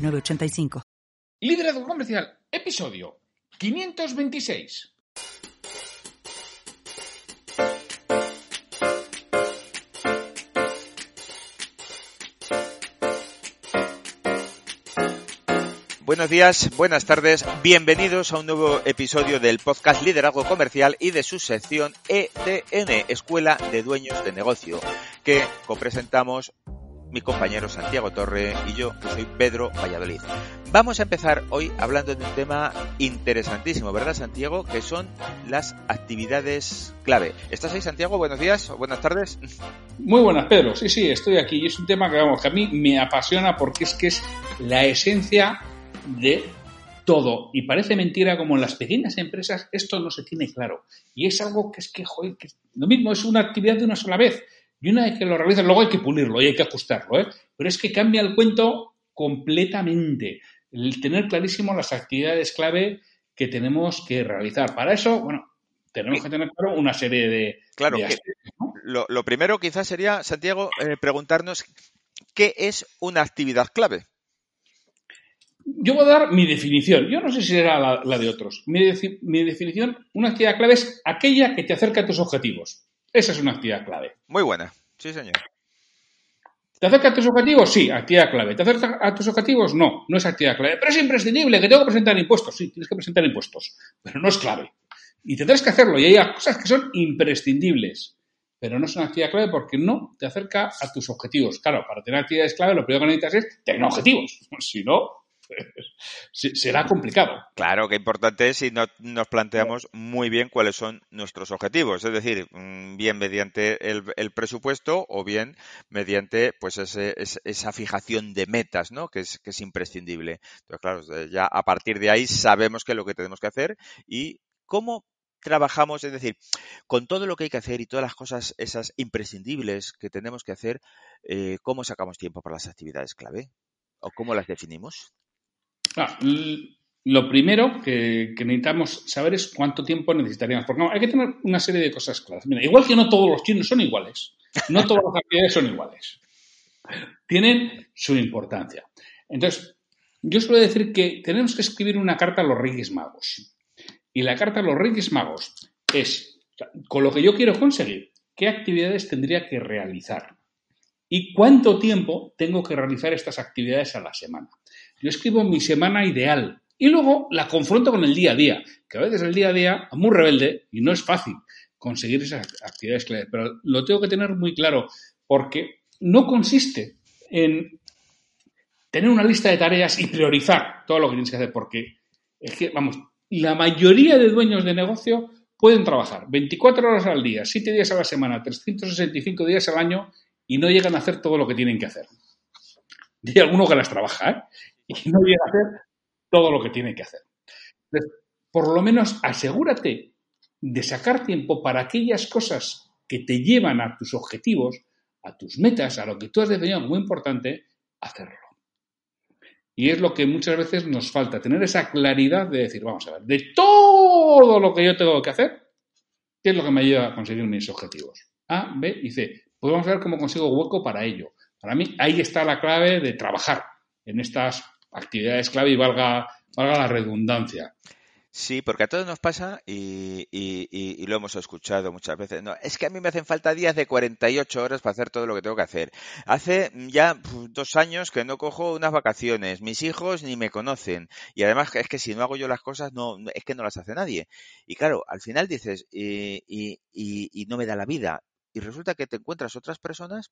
985. Liderazgo Comercial, episodio 526. Buenos días, buenas tardes, bienvenidos a un nuevo episodio del podcast Liderazgo Comercial y de su sección EDN, Escuela de Dueños de Negocio, que copresentamos mi compañero Santiago Torre y yo, que soy Pedro Valladolid. Vamos a empezar hoy hablando de un tema interesantísimo, ¿verdad Santiago? Que son las actividades clave. ¿Estás ahí Santiago? Buenos días o buenas tardes. Muy buenas Pedro, sí, sí, estoy aquí y es un tema que, vamos, que a mí me apasiona porque es que es la esencia de todo. Y parece mentira como en las pequeñas empresas esto no se tiene claro. Y es algo que es que, joder, que lo mismo es una actividad de una sola vez y una vez que lo realizas, luego hay que pulirlo y hay que ajustarlo, ¿eh? Pero es que cambia el cuento completamente. El tener clarísimo las actividades clave que tenemos que realizar. Para eso, bueno, tenemos que tener claro una serie de. Claro, lo, primero quizás sería, Santiago, eh, preguntarnos qué es una actividad clave. Yo voy a dar mi definición. Yo no sé si será la, de otros. Mi, mi definición, una actividad clave es aquella que te acerca a tus objetivos. Esa es una actividad clave. Muy buena, sí señor. ¿Te acerca a tus objetivos? Sí, actividad clave. ¿Te acerca a tus objetivos? No, no es actividad clave. Pero es imprescindible, que tengo que presentar impuestos. Sí, tienes que presentar impuestos, pero no es clave. Y tendrás que hacerlo. Y hay cosas que son imprescindibles, pero no son actividad clave porque no te acerca a tus objetivos. Claro, para tener actividades clave lo primero que necesitas es tener objetivos. Si no, será complicado. Claro, que importante es si no, nos planteamos muy bien cuáles son nuestros objetivos, es decir, mm, bien mediante el, presupuesto o bien mediante pues esa fijación de metas, ¿no? Que es, que es imprescindible. Entonces, claro, ya a partir de ahí sabemos qué es lo que tenemos que hacer y cómo trabajamos, es decir, con todo lo que hay que hacer y todas las cosas esas imprescindibles que tenemos que hacer, eh, ¿cómo sacamos tiempo para las actividades clave? ¿O cómo las definimos? Lo primero que, necesitamos saber es cuánto tiempo necesitaríamos. Porque hay que tener una serie de cosas claras. Igual que no todos los chinos son iguales. No todas las actividades son iguales. Tienen su importancia. Entonces, yo suelo decir que tenemos que escribir una carta a los Reyes Magos. Y la carta a los Reyes Magos es, con lo que yo quiero conseguir, qué actividades tendría que realizar y cuánto tiempo tengo que realizar estas actividades a la semana. Yo escribo mi semana ideal y luego la confronto con el día a día, que a veces el día a día es muy rebelde y no es fácil conseguir esas actividades clave, pero lo tengo que tener muy claro porque no consiste en tener una lista de tareas y priorizar todo lo que tienes que hacer, porque es que, vamos, la mayoría de dueños de negocio pueden trabajar 24 horas al día, 7 días a la semana, 365 días al año y no llegan a hacer todo lo que tienen que hacer. Y hay alguno que las trabaja, ¿eh? Y no llega a hacer todo lo que tiene que hacer. por lo menos asegúrate de sacar tiempo para aquellas cosas que te llevan a tus objetivos, a tus metas, a lo que tú has definido como importante, hacerlo. Y es lo que muchas veces nos falta, tener esa claridad de decir, vamos a ver, de todo lo que yo tengo que hacer, ¿qué es lo que me ayuda a conseguir mis objetivos? A, B y C. Pues vamos a ver cómo consigo hueco para ello. Para mí, ahí está la clave de trabajar en estas actividades clave y valga, valga la redundancia. Sí, porque a todos nos pasa y, y, lo hemos escuchado muchas veces. No, es que a mí me hacen falta días de 48 horas para hacer todo lo que tengo que hacer. Hace ya dos años que no cojo unas vacaciones. Mis hijos ni me conocen. Y además es que si no hago yo las cosas, no es que no las hace nadie. Y claro, al final dices, y, y no me da la vida. Y resulta que te encuentras otras personas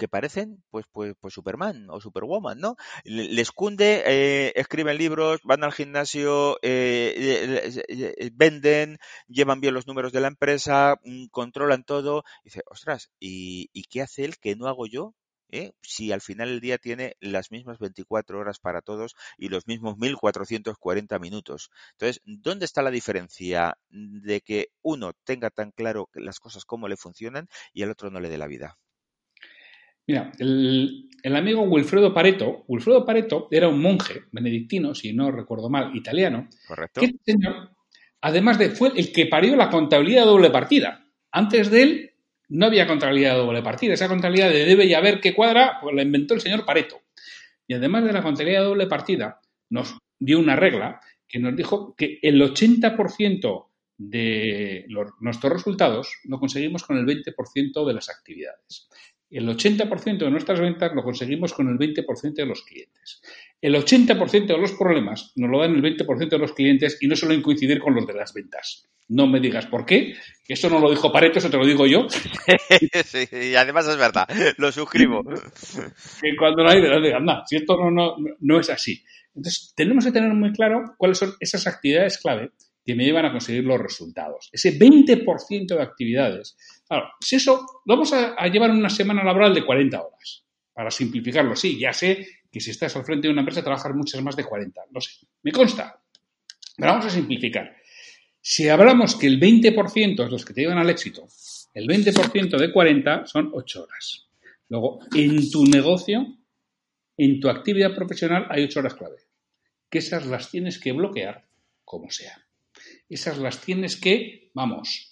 que parecen pues pues pues Superman o Superwoman, ¿no? Les cunde, eh, escriben libros, van al gimnasio, eh, eh, venden, llevan bien los números de la empresa, mm, controlan todo. Y dice, ostras, ¿y, ¿y qué hace él que no hago yo? ¿eh? si al final del día tiene las mismas 24 horas para todos y los mismos 1440 minutos? Entonces, ¿dónde está la diferencia de que uno tenga tan claro las cosas cómo le funcionan y al otro no le dé la vida? Mira, el, amigo Wilfredo Pareto, Wilfredo Pareto era un monje benedictino, si no recuerdo mal, italiano. Correcto. Que señor, además de, fue el que parió la contabilidad de doble partida. Antes de él no había contabilidad de doble partida. Esa contabilidad de debe y haber qué cuadra, pues la inventó el señor Pareto. Y además de la contabilidad de doble partida, nos dio una regla que nos dijo que el 80% de nuestros resultados lo conseguimos con el 20% de las actividades. El 80% de nuestras ventas lo conseguimos con el 20% de los clientes. El 80% de los problemas nos lo dan el 20% de los clientes y no suelen coincidir con los de las ventas. No me digas por qué, que eso no lo dijo Pareto, eso te lo digo yo. sí, y además es verdad, lo suscribo. que cuando no hay de anda, si esto no, no, no es así. Entonces, tenemos que tener muy claro cuáles son esas actividades clave que me llevan a conseguir los resultados. Ese 20% de actividades. Claro, si eso lo vamos a, llevar una semana laboral de 40 horas, para simplificarlo. Sí, ya sé que si estás al frente de una empresa trabajas muchas más de 40, no sé, me consta. Pero vamos a simplificar. Si hablamos que el 20% es los que te llevan al éxito, el 20% de 40 son 8 horas. Luego, en tu negocio, en tu actividad profesional hay 8 horas clave, que esas las tienes que bloquear como sea esas las tienes que, vamos,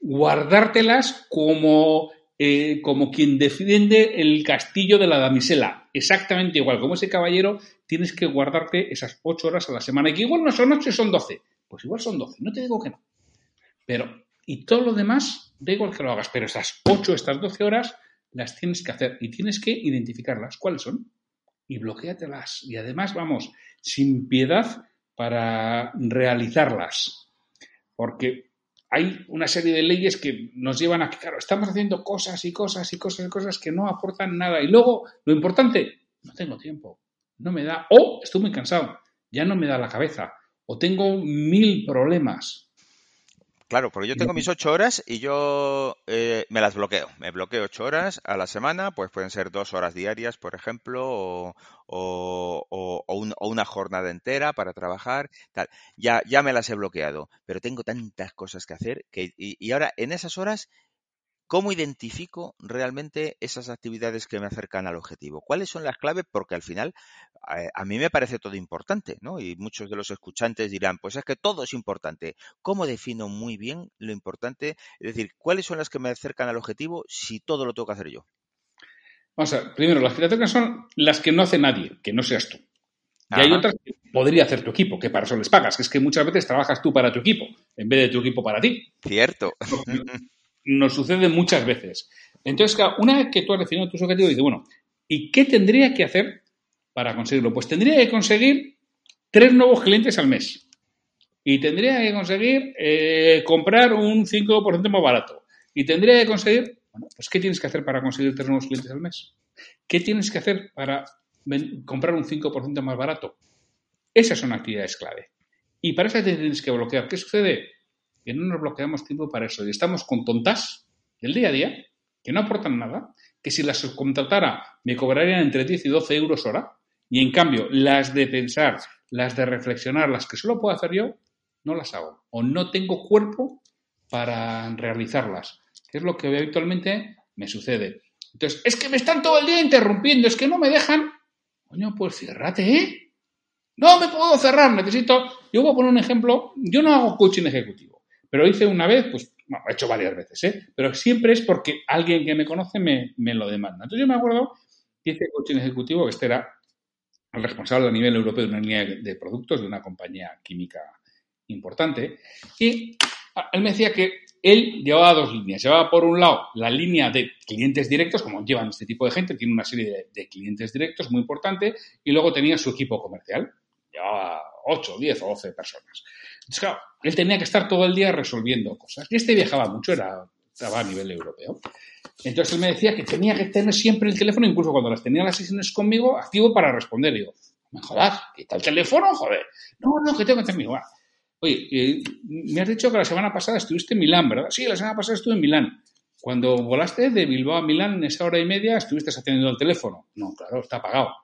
guardártelas como, eh, como quien defiende el castillo de la damisela. Exactamente igual, como ese caballero, tienes que guardarte esas ocho horas a la semana. Y que igual no son ocho, son doce. Pues igual son doce, no te digo que no. Pero, y todo lo demás, da igual que lo hagas, pero esas ocho, estas doce horas, las tienes que hacer y tienes que identificarlas. ¿Cuáles son? Y bloqueatelas. Y además, vamos, sin piedad para realizarlas porque hay una serie de leyes que nos llevan a que, claro, estamos haciendo cosas y cosas y cosas y cosas que no aportan nada. Y luego, lo importante, no tengo tiempo, no me da, o estoy muy cansado, ya no me da la cabeza, o tengo mil problemas. Claro, porque yo tengo mis ocho horas y yo eh, me las bloqueo. Me bloqueo ocho horas a la semana, pues pueden ser dos horas diarias, por ejemplo, o, o, una jornada entera para trabajar, tal. Ya, ya me las he bloqueado, pero tengo tantas cosas que hacer que, y ahora en esas horas ¿Cómo identifico realmente esas actividades que me acercan al objetivo? ¿Cuáles son las claves? Porque al final eh, a mí me parece todo importante, ¿no? Y muchos de los escuchantes dirán, pues es que todo es importante. ¿Cómo defino muy bien lo importante? Es decir, ¿cuáles son las que me acercan al objetivo si todo lo tengo que hacer yo? Vamos a ver, primero, las que te son las que no hace nadie, que no seas tú. Y hay otras que podría hacer tu equipo, que para eso les pagas, que es que muchas veces trabajas tú para tu equipo, en vez de tu equipo para ti. Cierto. Nos sucede muchas veces. Entonces, una vez que tú has definido tus objetivos, dices, bueno, ¿y qué tendría que hacer para conseguirlo? Pues tendría que conseguir tres nuevos clientes al mes. Y tendría que conseguir eh, comprar un 5% más barato. Y tendría que conseguir, bueno, pues ¿qué tienes que hacer para conseguir tres nuevos clientes al mes? ¿Qué tienes que hacer para comprar un 5% más barato? Esas son actividades clave. Y para eso tienes que bloquear. ¿Qué sucede? Que no nos bloqueamos tiempo para eso y estamos con tontas del día a día que no aportan nada, que si las subcontratara me cobrarían entre 10 y 12 euros hora y en cambio las de pensar, las de reflexionar, las que solo puedo hacer yo, no las hago o no tengo cuerpo para realizarlas, que es lo que habitualmente me sucede. Entonces, es que me están todo el día interrumpiendo, es que no me dejan. Coño, pues ciérrate, ¿eh? No me puedo cerrar, necesito. Yo voy a poner un ejemplo. Yo no hago coaching ejecutivo. Pero hice una vez, pues, bueno, he hecho varias veces, ¿eh? Pero siempre es porque alguien que me conoce me, lo demanda. Entonces yo me acuerdo que hice coaching ejecutivo, que este era el responsable a nivel europeo de una línea de productos de una compañía química importante. Y él me decía que él llevaba dos líneas. Llevaba por un lado la línea de clientes directos, como llevan este tipo de gente, tiene una serie de, de clientes directos muy importante, y luego tenía su equipo comercial. Llevaba 8, 10 o 12 personas. Entonces, claro, él tenía que estar todo el día resolviendo cosas. Y este viajaba mucho, era, estaba a nivel europeo. Entonces él me decía que tenía que tener siempre el teléfono, incluso cuando las tenía las sesiones conmigo, activo para responder. Y digo, me jodas, quita el teléfono, joder. No, no, que tengo que tener Oye, eh, me has dicho que la semana pasada estuviste en Milán, ¿verdad? Sí, la semana pasada estuve en Milán. cuando volaste de Bilbao a Milán en esa hora y media, estuviste haciendo el teléfono. No, claro, está apagado.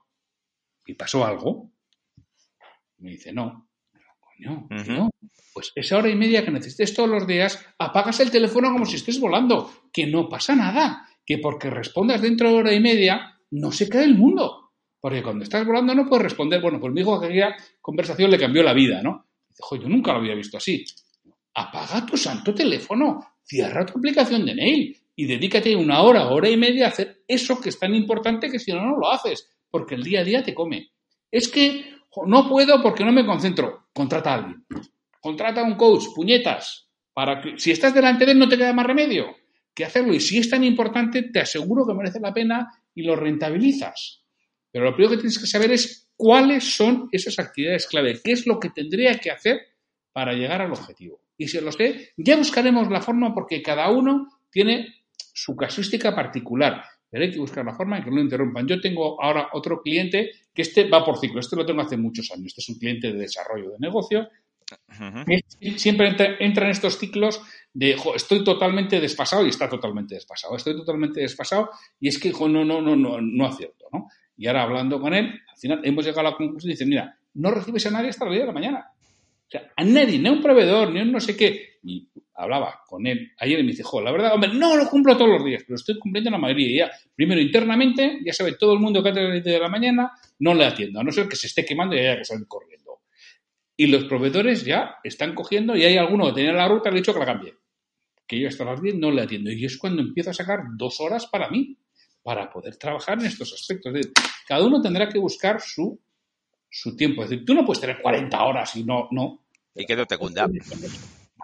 ¿Y pasó algo? Me dice, no. Coño, no. Pues esa hora y media que necesites todos los días, apagas el teléfono como si estés volando. Que no pasa nada. Que porque respondas dentro de hora y media, no se cae el mundo. Porque cuando estás volando no puedes responder. Bueno, pues mi hijo aquella conversación le cambió la vida, ¿no? Dice, yo nunca lo había visto así. Apaga tu santo teléfono, cierra tu aplicación de mail y dedícate una hora, hora y media a hacer eso que es tan importante que si no, no lo haces, porque el día a día te come. Es que no puedo porque no me concentro. Contrata a alguien. Contrata a un coach, puñetas. Para que, si estás delante de él no te queda más remedio que hacerlo. Y si es tan importante, te aseguro que merece la pena y lo rentabilizas. Pero lo primero que tienes que saber es cuáles son esas actividades clave, qué es lo que tendría que hacer para llegar al objetivo. Y si lo sé, ya buscaremos la forma porque cada uno tiene su casuística particular. Pero hay que buscar la forma en que no lo interrumpan. Yo tengo ahora otro cliente que este va por ciclo. Este lo tengo hace muchos años. Este es un cliente de desarrollo de negocio. Siempre entra, en estos ciclos de estoy totalmente desfasado y está totalmente desfasado. Estoy totalmente desfasado y es que no, no, no, no, no acierto, ¿no? Y ahora hablando con él, al final hemos llegado a la conclusión y dice, mira, no recibes a nadie hasta las 10 de la mañana. O sea, a nadie, ni a un proveedor, ni a un no sé qué. Y hablaba con él ayer y me dice, la verdad, hombre, no lo cumplo todos los días, pero estoy cumpliendo la mayoría. Ya, primero, internamente, ya sabe todo el mundo que antes de las 10 de la mañana no le atiendo, a no ser que se esté quemando y haya que salir corriendo. Y los proveedores ya están cogiendo y hay alguno que tenía la ruta y le he dicho que la cambie. Que yo hasta las 10 no le atiendo. Y es cuando empiezo a sacar dos horas para mí para poder trabajar en estos aspectos. cada uno tendrá que buscar su, su tiempo. Es decir, tú no puedes tener 40 horas y no, no. Y que no te cunda.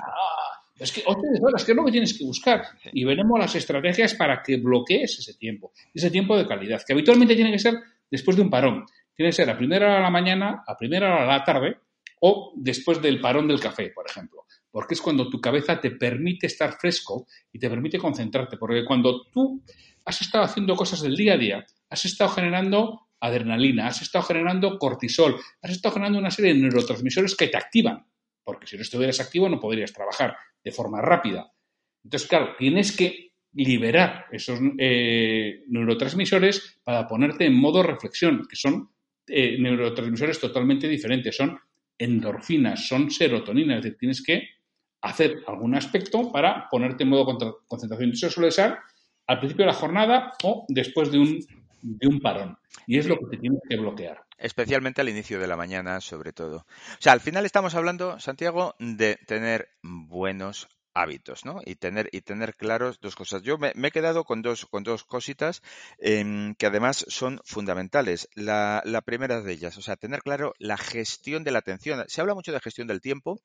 Ah, es que 8 horas, que es lo que tienes que buscar. Y veremos las estrategias para que bloquees ese tiempo, ese tiempo de calidad, que habitualmente tiene que ser después de un parón. Tiene que ser a primera hora de la mañana, a primera hora de la tarde o después del parón del café, por ejemplo. Porque es cuando tu cabeza te permite estar fresco y te permite concentrarte. Porque cuando tú has estado haciendo cosas del día a día, has estado generando adrenalina, has estado generando cortisol, has estado generando una serie de neurotransmisores que te activan, porque si no estuvieras activo no podrías trabajar de forma rápida. Entonces, claro, tienes que liberar esos eh, neurotransmisores para ponerte en modo reflexión, que son eh, neurotransmisores totalmente diferentes, son endorfinas, son serotonina, es decir, tienes que hacer algún aspecto para ponerte en modo concentración. Eso suele ser al principio de la jornada o después de un, de un parón. Y es lo que te tienes que bloquear. Especialmente al inicio de la mañana, sobre todo. O sea, al final estamos hablando, Santiago, de tener buenos hábitos, ¿no? Y tener, y tener claros dos cosas. Yo me, he quedado con dos, con dos cositas em, que además son fundamentales. La, primera de ellas, o sea, tener claro la gestión de la atención. Se habla mucho de gestión del tiempo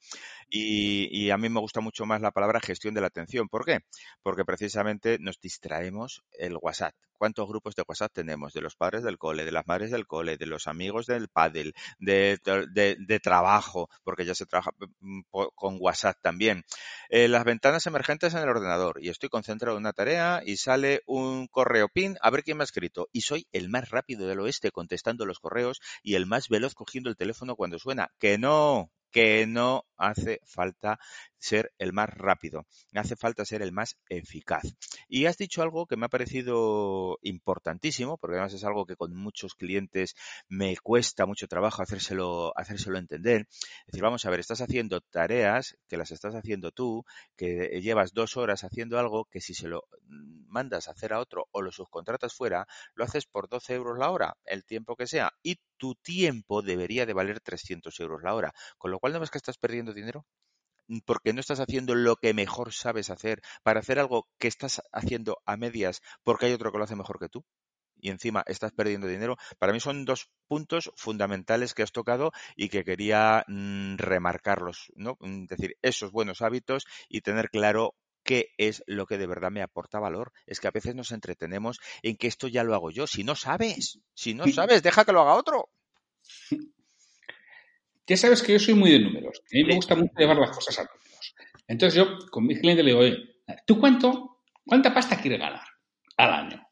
y, y a mí me gusta mucho más la palabra gestión de la atención. ¿Por qué? Porque precisamente nos distraemos el WhatsApp cuántos grupos de WhatsApp tenemos, de los padres del cole, de las madres del cole, de los amigos del pádel, de, de, trabajo, porque ya se trabaja mm, con WhatsApp también. Eh, las ventanas emergentes en el ordenador y estoy concentrado en una tarea y sale un correo pin a ver quién me ha escrito y soy el más rápido del oeste contestando los correos y el más veloz cogiendo el teléfono cuando suena. Que no, que no hace falta ser el más rápido, hace falta ser el más eficaz. Y has dicho algo que me ha parecido importantísimo, porque además es algo que con muchos clientes me cuesta mucho trabajo hacérselo, hacérselo entender. Es decir, vamos a ver, estás haciendo tareas que las estás haciendo tú, que llevas dos horas haciendo algo que si se lo mandas a hacer a otro o lo subcontratas fuera, lo haces por 12 euros la hora, el tiempo que sea, y tu tiempo debería de valer 300 euros la hora, con lo cual no ves que estás perdiendo dinero porque no estás haciendo lo que mejor sabes hacer para hacer algo que estás haciendo a medias porque hay otro que lo hace mejor que tú y encima estás perdiendo dinero. Para mí son dos puntos fundamentales que has tocado y que quería mm, remarcarlos, ¿no? Es mm, decir, esos buenos hábitos y tener claro qué es lo que de verdad me aporta valor. Es que a veces nos entretenemos en que esto ya lo hago yo. Si no sabes, si no sabes, deja que lo haga otro. Ya sabes que yo soy muy de números. A mí me gusta mucho llevar las cosas a números. Entonces yo con mis clientes le digo, oye, ¿tú cuánto, cuánta pasta quieres ganar al año?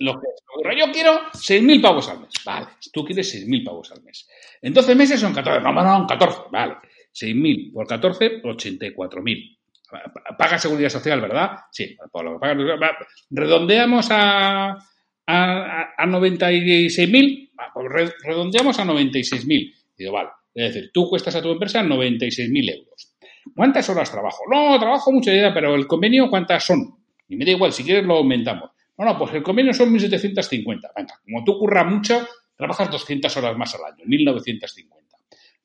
Lo que yo quiero 6.000 pavos al mes. Vale, tú quieres 6.000 pavos al mes. En 12 meses son 14. No, no, no, 14. Vale. 6.000 por 14, 84.000 paga seguridad social, ¿verdad? Sí, por lo que paga, redondeamos a, a, a 96.000, pues redondeamos a 96.000. Digo, vale, es decir, tú cuestas a tu empresa 96.000 euros. ¿Cuántas horas trabajo? No, trabajo idea, pero el convenio, ¿cuántas son? Y me da igual, si quieres lo aumentamos. No, no, pues el convenio son 1.750. Venga, como tú curras mucho, trabajas 200 horas más al año, 1.950.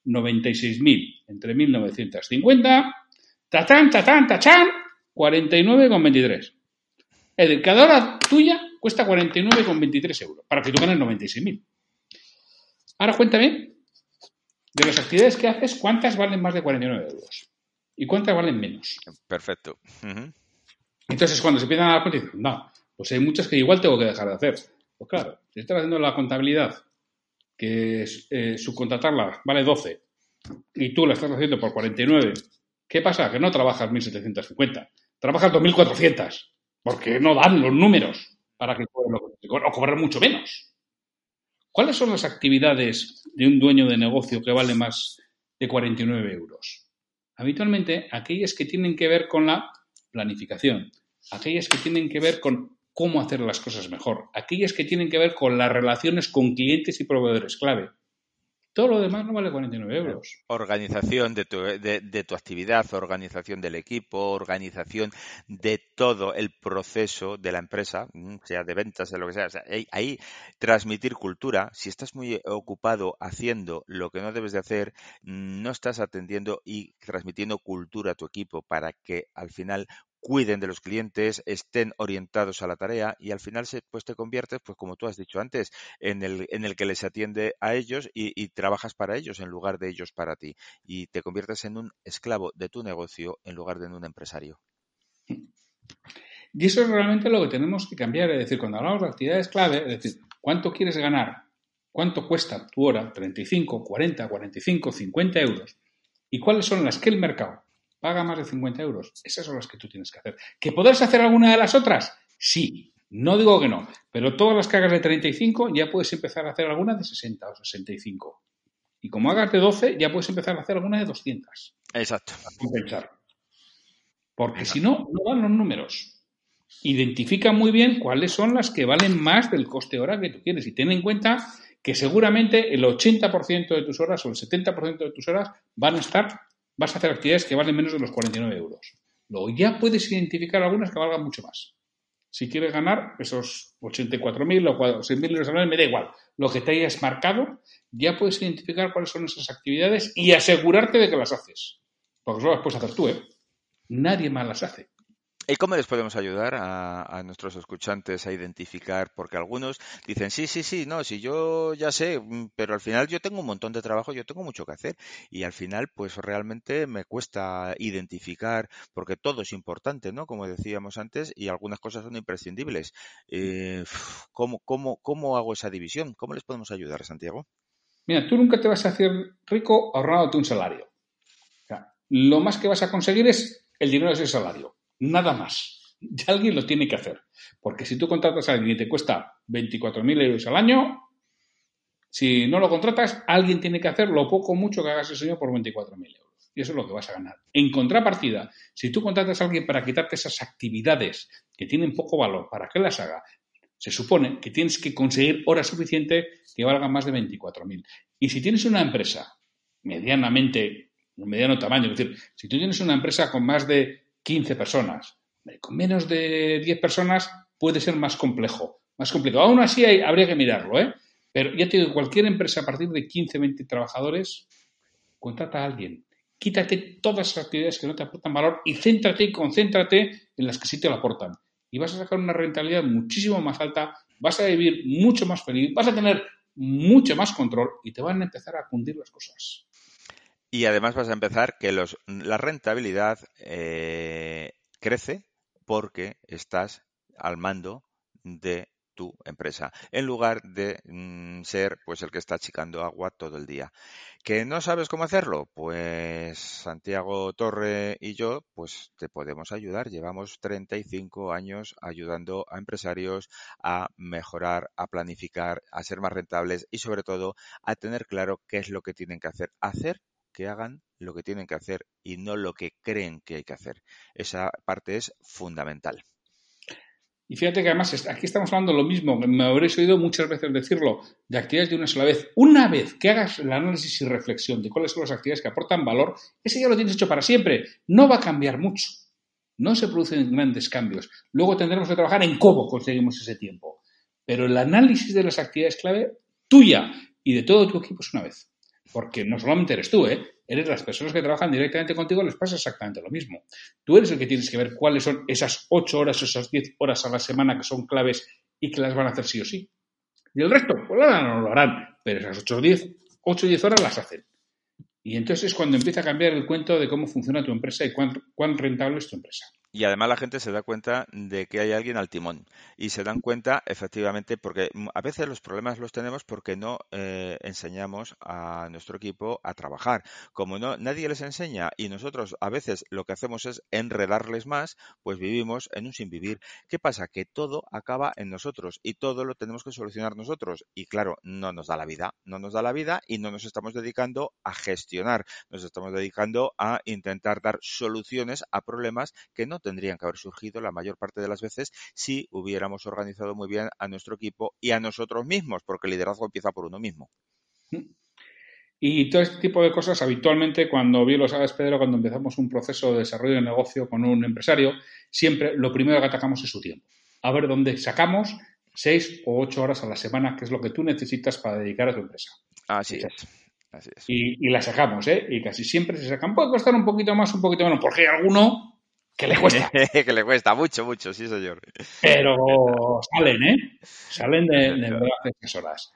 96.000 entre 1.950, tachán, tachán, tachán, 49,23. Es decir, cada hora tuya cuesta 49,23 euros, para que tú ganes 96.000. Ahora cuéntame, de las actividades que haces, ¿cuántas valen más de 49 euros? ¿Y cuántas valen menos? Perfecto. Entonces, cuando se empiezan a dar cuenta, no, pues hay muchas que igual tengo que dejar de hacer. Pues claro, si estás haciendo la contabilidad, que eh, subcontratarla vale 12, y tú la estás haciendo por 49, ¿qué pasa? Que no trabajas 1.750, trabajas 2.400, porque no dan los números para que o cobrar mucho menos. ¿Cuáles son las actividades de un dueño de negocio que vale más de 49 euros? Habitualmente aquellas que tienen que ver con la planificación, aquellas que tienen que ver con cómo hacer las cosas mejor, aquellas que tienen que ver con las relaciones con clientes y proveedores clave, todo lo demás no vale 49 euros. Organización de tu, de, tu, actividad, organización del equipo, organización de todo el proceso de la empresa, mm, sea de ventas, de lo que sea. ahí, transmitir cultura. Si estás muy ocupado haciendo lo que no debes de hacer, no estás atendiendo y transmitiendo cultura a tu equipo para que al final cuiden de los clientes, estén orientados a la tarea y al final se, pues te conviertes, pues como tú has dicho antes, en el, en el que les atiende a ellos y, y, trabajas para ellos en lugar de ellos para ti. Y te conviertes en un esclavo de tu negocio en lugar de en un empresario. Y eso es realmente lo que tenemos que cambiar. Es decir, cuando hablamos de actividades clave, es decir, ¿cuánto quieres ganar? ¿Cuánto cuesta tu hora? ¿35, 40, 45, 50 euros? ¿Y cuáles son las que el mercado paga más de 50 euros. Esas son las que tú tienes que hacer. ¿Que podrás hacer alguna de las otras? Sí, no digo que no, pero todas las que hagas de 35 ya puedes empezar a hacer alguna de 60 o 65. Y como hagas de 12, ya puedes empezar a hacer alguna de 200. Exacto. Para compensar. Porque si no, no dan los números. Identifica muy bien cuáles son las que valen más del coste hora que tú quieres y ten en cuenta que seguramente el 80% de tus horas o el 70% de tus horas van a estar vas a hacer actividades que valen menos de los 49 euros. Luego ya puedes identificar algunas que valgan mucho más. Si quieres ganar esos 84.000 o 6.000 euros al mes, me da igual. Lo que te hayas marcado, ya puedes identificar cuáles son esas actividades y asegurarte de que las haces. Porque eso las puedes hacer tú, ¿eh? Nadie más las hace. ¿Y cómo les podemos ayudar a, nuestros escuchantes a identificar? Porque algunos dicen, sí, sí, sí, no, si yo ya sé, mm, pero al final yo tengo un montón de trabajo, yo tengo mucho que hacer. Y al final, pues realmente me cuesta identificar, porque todo es importante, ¿no? Como decíamos antes, y algunas cosas son imprescindibles. Eh, ¿cómo, cómo, ¿Cómo hago esa división? ¿Cómo les podemos ayudar, Santiago? Mira, tú nunca te vas a hacer rico ahorrándote un salario. Lo más que vas a conseguir es el dinero de ese salario nada más. Ya alguien lo tiene que hacer. Porque si tú contratas a alguien y te cuesta 24.000 euros al año, si no lo contratas, alguien tiene que hacer lo poco o mucho que hagas ese señor por 24.000 euros. Y eso es lo que vas a ganar. En contrapartida, si tú contratas a alguien para quitarte esas actividades que tienen poco valor para que las haga, se supone que tienes que conseguir horas suficientes que valgan más de 24.000. Y si tienes una empresa medianamente, mediano tamaño, es decir, si tú tienes una empresa con más de 15 personas. Con menos de 10 personas puede ser más complejo, más complicado. Aún así habría que mirarlo, ¿eh? Pero ya te digo, cualquier empresa a partir de 15, 20 trabajadores, contrata a alguien. Quítate todas esas actividades que no te aportan valor y céntrate y concéntrate en las que sí te lo aportan. Y vas a sacar una rentabilidad muchísimo más alta, vas a vivir mucho más feliz, vas a tener mucho más control y te van a empezar a cundir las cosas. Y además vas a empezar que los, la rentabilidad eh, crece porque estás al mando de tu empresa, en lugar de mm, ser pues el que está achicando agua todo el día. ¿Que no sabes cómo hacerlo? Pues Santiago Torre y yo pues te podemos ayudar. Llevamos 35 años ayudando a empresarios a mejorar, a planificar, a ser más rentables y sobre todo a tener claro qué es lo que tienen que hacer. Hacer que hagan lo que tienen que hacer y no lo que creen que hay que hacer. Esa parte es fundamental. Y fíjate que además aquí estamos hablando lo mismo, me habréis oído muchas veces decirlo, de actividades de una sola vez. Una vez que hagas el análisis y reflexión de cuáles son las actividades que aportan valor, ese ya lo tienes hecho para siempre. No va a cambiar mucho. No se producen grandes cambios. Luego tendremos que trabajar en cómo conseguimos ese tiempo. Pero el análisis de las actividades clave tuya y de todo tu equipo es una vez. Porque no solamente eres tú, ¿eh? eres las personas que trabajan directamente contigo, les pasa exactamente lo mismo. Tú eres el que tienes que ver cuáles son esas 8 horas, esas 10 horas a la semana que son claves y que las van a hacer sí o sí. Y el resto, pues no lo harán, pero esas 8 o 10, 8 10 horas las hacen. Y entonces es cuando empieza a cambiar el cuento de cómo funciona tu empresa y cuán, cuán rentable es tu empresa. Y además la gente se da cuenta de que hay alguien al timón. Y se dan cuenta, efectivamente, porque a veces los problemas los tenemos porque no eh, enseñamos a nuestro equipo a trabajar. Como no nadie les enseña y nosotros a veces lo que hacemos es enredarles más, pues vivimos en un sin vivir. ¿Qué pasa? Que todo acaba en nosotros y todo lo tenemos que solucionar nosotros. Y claro, no nos da la vida, no nos da la vida y no nos estamos dedicando a gestionar, nos estamos dedicando a intentar dar soluciones a problemas que no tendrían que haber surgido la mayor parte de las veces si hubiéramos organizado muy bien a nuestro equipo y a nosotros mismos, porque el liderazgo empieza por uno mismo. Y todo este tipo de cosas, habitualmente, cuando bien lo sabes, Pedro, cuando empezamos un proceso de desarrollo de negocio con un empresario, siempre lo primero que atacamos es su tiempo. A ver dónde sacamos seis o ocho horas a la semana, que es lo que tú necesitas para dedicar a tu empresa. Así es. Así es. Y, y, la sacamos, ¿eh? Y casi siempre se sacan. Puede costar un poquito más, un poquito menos, porque hay alguno que le cuesta. que le cuesta mucho, mucho, sí, señor. Pero salen, ¿eh? Salen de, de verdad esas horas.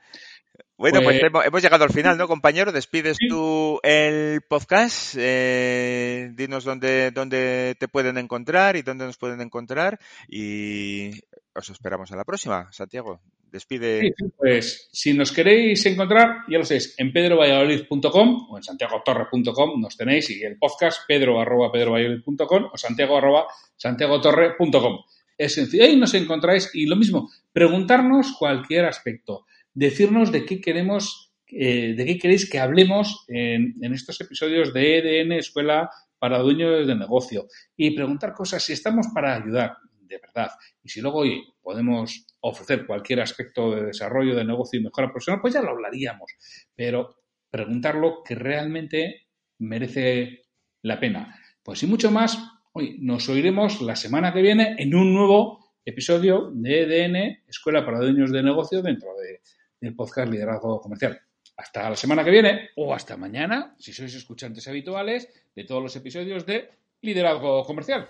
Bueno, pues, pues hemos, llegado al final, ¿no, compañero? Despides tú el podcast. Eh, dinos dónde, dónde te pueden encontrar y dónde nos pueden encontrar. Y os esperamos en la próxima, Santiago. Despide. Sí, pues si nos queréis encontrar, ya lo sabéis, en pedrovalladolid.com o en santiagotorre.com nos tenéis y el podcast pedro arroba pedrovalladolid.com o santiago arroba santiagotorre.com. Es sencillo, ahí nos encontráis y lo mismo, preguntarnos cualquier aspecto, decirnos de qué queremos, eh, de qué queréis que hablemos en, en estos episodios de EDN Escuela para Dueños de Negocio y preguntar cosas si estamos para ayudar de verdad. Y si luego hoy podemos ofrecer cualquier aspecto de desarrollo de negocio y mejora profesional, pues ya lo hablaríamos. Pero preguntarlo que realmente merece la pena. Pues y mucho más, hoy nos oiremos la semana que viene en un nuevo episodio de EDN, Escuela para Dueños de Negocio, dentro de, del podcast Liderazgo Comercial. Hasta la semana que viene o hasta mañana, si sois escuchantes habituales de todos los episodios de Liderazgo Comercial.